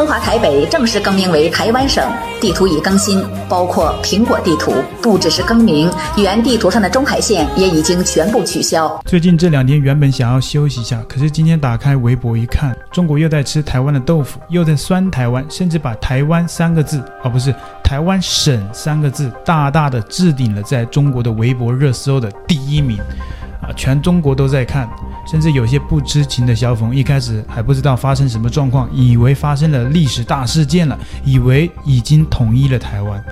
中华台北正式更名为台湾省，地图已更新，包括苹果地图。不只是更名，原地图上的中海线也已经全部取消。最近这两天原本想要休息一下，可是今天打开微博一看，中国又在吃台湾的豆腐，又在酸台湾，甚至把台湾三个字，而、不是台湾省三个字，大大的置顶了在中国的微博热搜的第一名。啊，全中国都在看。甚至有些不知情的小粉一开始还不知道发生什么状况，以为发生了历史大事件了，以为已经统一了台湾。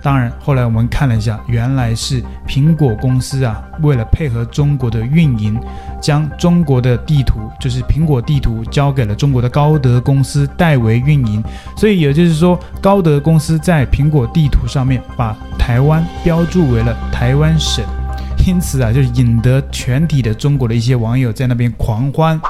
当然，后来我们看了一下，原来是苹果公司啊，为了配合中国的运营，将中国的地图，就是苹果地图，交给了中国的高德公司代为运营。所以也就是说，高德公司在苹果地图上面把台湾标注为了台湾省。因此啊，就引得全体的中国的一些网友在那边狂欢。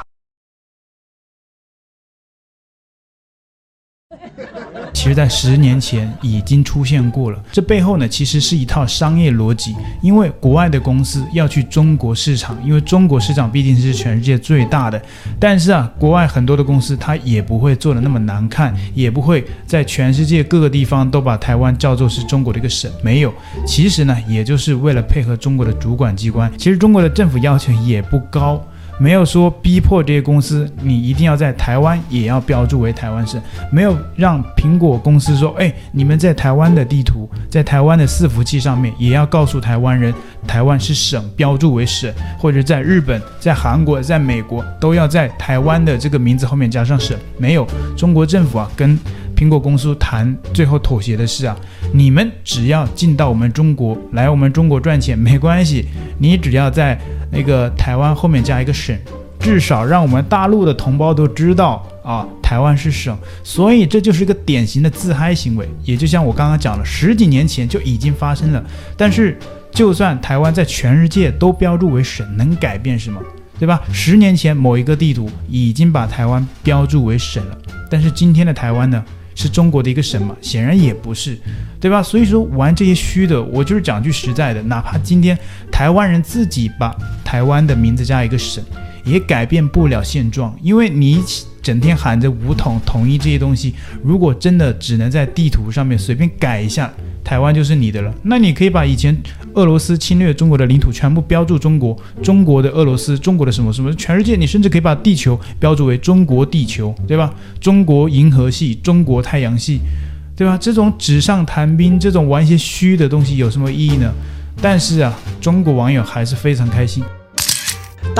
其实，在十年前已经出现过了。这背后呢，其实是一套商业逻辑。因为国外的公司要去中国市场，因为中国市场毕竟是全世界最大的。但是啊，国外很多的公司，它也不会做得那么难看，也不会在全世界各个地方都把台湾叫做是中国的一个省。没有，其实呢，也就是为了配合中国的主管机关。其实中国的政府要求也不高。没有说逼迫这些公司，你一定要在台湾也要标注为台湾省，没有让苹果公司说，哎，你们在台湾的地图，在台湾的伺服器上面也要告诉台湾人，台湾是省，标注为省，或者在日本、在韩国、在美国都要在台湾的这个名字后面加上省。没有，中国政府啊跟苹果公司谈，最后妥协的事啊，你们只要进到我们中国来，我们中国赚钱没关系，你只要在。那个台湾后面加一个省，至少让我们大陆的同胞都知道啊，台湾是省，所以这就是一个典型的自嗨行为。也就像我刚刚讲了，十几年前就已经发生了。但是，就算台湾在全世界都标注为省，能改变什么？对吧？十年前某一个地图已经把台湾标注为省了，但是今天的台湾呢？是中国的一个省吗？显然也不是，对吧？所以说玩这些虚的，我就是讲句实在的，哪怕今天台湾人自己把台湾的名字加一个省，也改变不了现状，因为你整天喊着武统统一这些东西，如果真的只能在地图上面随便改一下。台湾就是你的了，那你可以把以前俄罗斯侵略中国的领土全部标注中国，中国的俄罗斯，中国的什么什么，全世界，你甚至可以把地球标注为中国地球，对吧？中国银河系，中国太阳系，对吧？这种纸上谈兵，这种玩一些虚的东西有什么意义呢？但是啊，中国网友还是非常开心。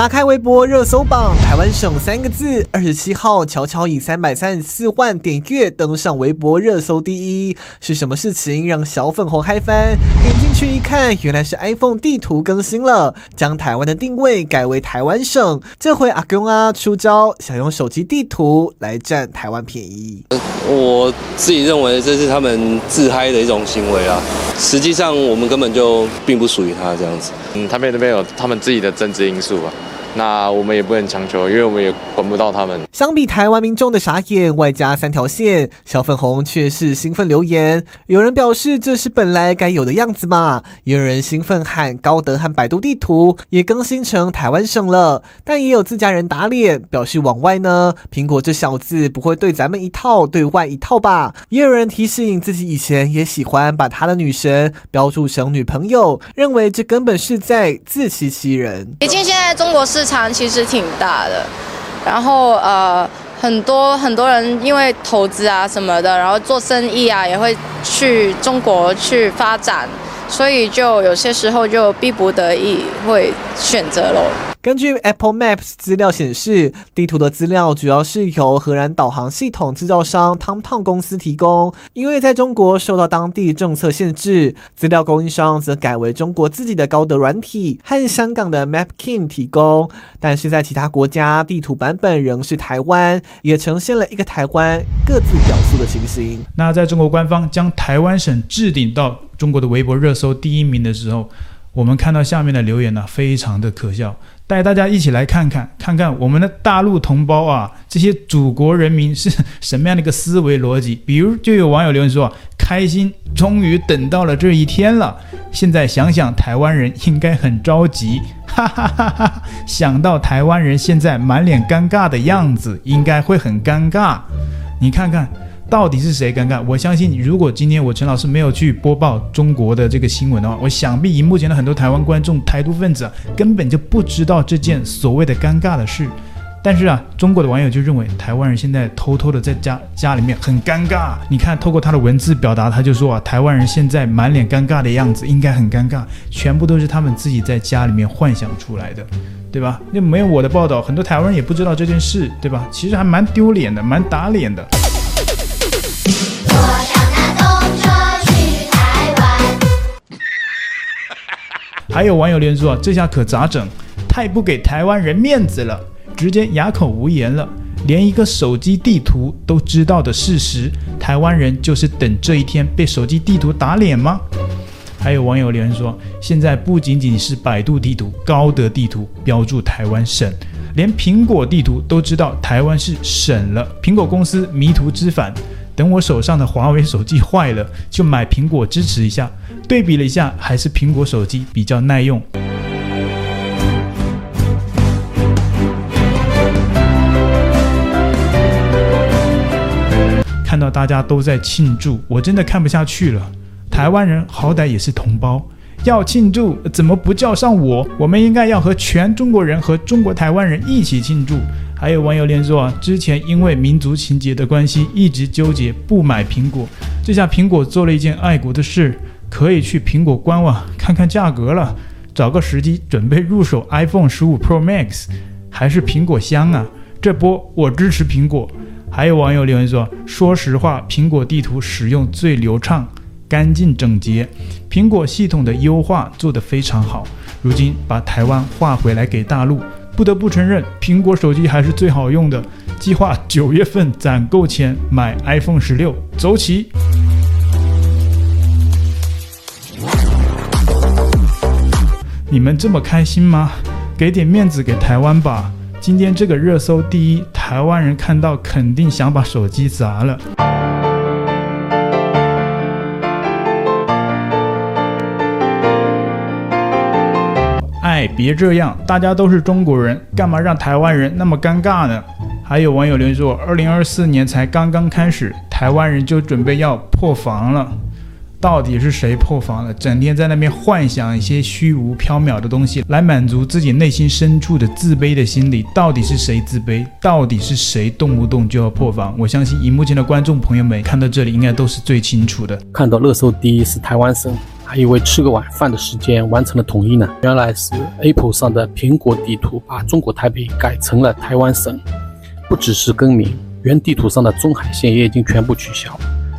打开微博热搜榜，台湾省三个字，二十七号悄悄以三百三十四万点阅登上微博热搜第一。是什么事情让小粉红嗨翻？点进去一看，原来是 iPhone 地图更新了，将台湾的定位改为台湾省。这回阿公啊出招，想用手机地图来占台湾便宜。我自己认为这是他们自嗨的一种行为啊，实际上我们根本就并不属于他这样子。嗯，他们那边有他们自己的政治因素啊。那我们也不能强求，因为我们也管不到他们。相比台湾民众的傻眼，外加三条线，小粉红却是兴奋留言。有人表示这是本来该有的样子嘛，也有人兴奋喊高德和百度地图也更新成台湾省了。但也有自家人打脸，表示往外呢，苹果这小子不会对咱们一套对外一套吧？也有人提醒自己以前也喜欢把他的女神标注成女朋友，认为这根本是在自欺欺人。毕竟现在中国是。市场其实挺大的，然后呃，很多很多人因为投资啊什么的，然后做生意啊也会去中国去发展，所以就有些时候就逼不得已会选择喽。根据 Apple Maps 资料显示，地图的资料主要是由荷兰导航系统制造商 TomTom 公司提供。因为在中国受到当地政策限制，资料供应商则改为中国自己的高德软体和香港的 MapKing 提供。但是在其他国家，地图版本仍是台湾，也呈现了一个台湾各自表述的情形。那在中国官方将台湾省置顶到中国的微博热搜第一名的时候，我们看到下面的留言呢，非常的可笑。带大家一起来看看，看看我们的大陆同胞啊，这些祖国人民是 什么样的一个思维逻辑？比如，就有网友留言说，开心，终于等到了这一天了。现在想想，台湾人应该很着急，哈哈哈哈！想到台湾人现在满脸尴尬的样子，应该会很尴尬。你看看。到底是谁尴尬？我相信，如果今天我陈老师没有去播报中国的这个新闻的话，我想必荧幕前的很多台湾观众、台独分子啊，根本就不知道这件所谓的尴尬的事。但是啊，中国的网友就认为台湾人现在偷偷的在家家里面很尴尬。你看，透过他的文字表达，他就说啊，台湾人现在满脸尴尬的样子，应该很尴尬，全部都是他们自己在家里面幻想出来的，对吧？那没有我的报道，很多台湾人也不知道这件事，对吧？其实还蛮丢脸的，蛮打脸的。还有网友连说：“这下可咋整？太不给台湾人面子了，直接哑口无言了。连一个手机地图都知道的事实，台湾人就是等这一天被手机地图打脸吗？”还有网友留言说：“现在不仅仅是百度地图、高德地图标注台湾省，连苹果地图都知道台湾是省了。苹果公司迷途知返。”等我手上的华为手机坏了，就买苹果支持一下。对比了一下，还是苹果手机比较耐用。看到大家都在庆祝，我真的看不下去了。台湾人好歹也是同胞，要庆祝怎么不叫上我？我们应该要和全中国人和中国台湾人一起庆祝。还有网友连说啊，之前因为民族情结的关系，一直纠结不买苹果。这下苹果做了一件爱国的事，可以去苹果官网看看价格了，找个时机准备入手 iPhone 十五 Pro Max，还是苹果香啊！这波我支持苹果。还有网友留言说，说实话，苹果地图使用最流畅、干净整洁，苹果系统的优化做得非常好。如今把台湾划回来给大陆。不得不承认，苹果手机还是最好用的。计划九月份攒够钱买 iPhone 十六，走起！你们这么开心吗？给点面子给台湾吧！今天这个热搜第一，台湾人看到肯定想把手机砸了。哎，别这样，大家都是中国人，干嘛让台湾人那么尴尬呢？还有网友留言说，二零二四年才刚刚开始，台湾人就准备要破防了。到底是谁破防了？整天在那边幻想一些虚无缥缈的东西，来满足自己内心深处的自卑的心理。到底是谁自卑？到底是谁动不动就要破防？我相信，荧幕前的观众朋友们看到这里，应该都是最清楚的。看到热搜第一是台湾省。还以为吃个晚饭的时间完成了统一呢，原来是 Apple 上的苹果地图把中国台北改成了台湾省，不只是更名，原地图上的中海线也已经全部取消，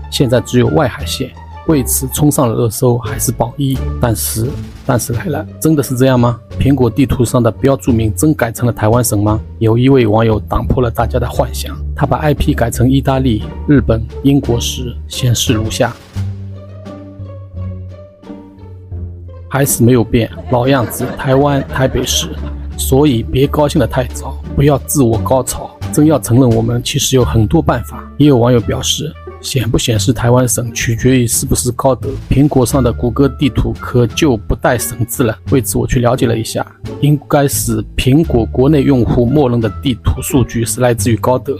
现在只有外海线，为此冲上了热搜，还是榜一。但是，但是来了，真的是这样吗？苹果地图上的标注名真改成了台湾省吗？有一位网友打破了大家的幻想，他把 IP 改成意大利、日本、英国时，显示如下。还是没有变，老样子，台湾台北市，所以别高兴得太早，不要自我高潮。真要承认，我们其实有很多办法。也有网友表示，显不显示台湾省取决于是不是高德。苹果上的谷歌地图可就不带省字了。为此我去了解了一下，应该是苹果国内用户默认的地图数据是来自于高德。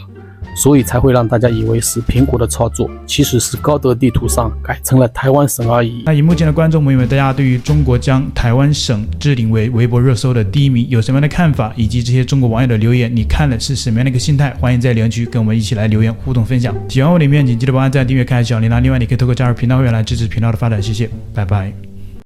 所以才会让大家以为是苹果的操作，其实是高德地图上改成了台湾省而已。那荧幕前的观众朋友们，大家对于中国将台湾省置顶为微博热搜的第一名有什么样的看法？以及这些中国网友的留言，你看了是什么样的一个心态？欢迎在留言区跟我们一起来留言互动分享。喜欢我的影片，请记得帮按赞、订阅、开小铃铛。另外，你可以透过加入频道会员来支持频道的发展。谢谢，拜拜。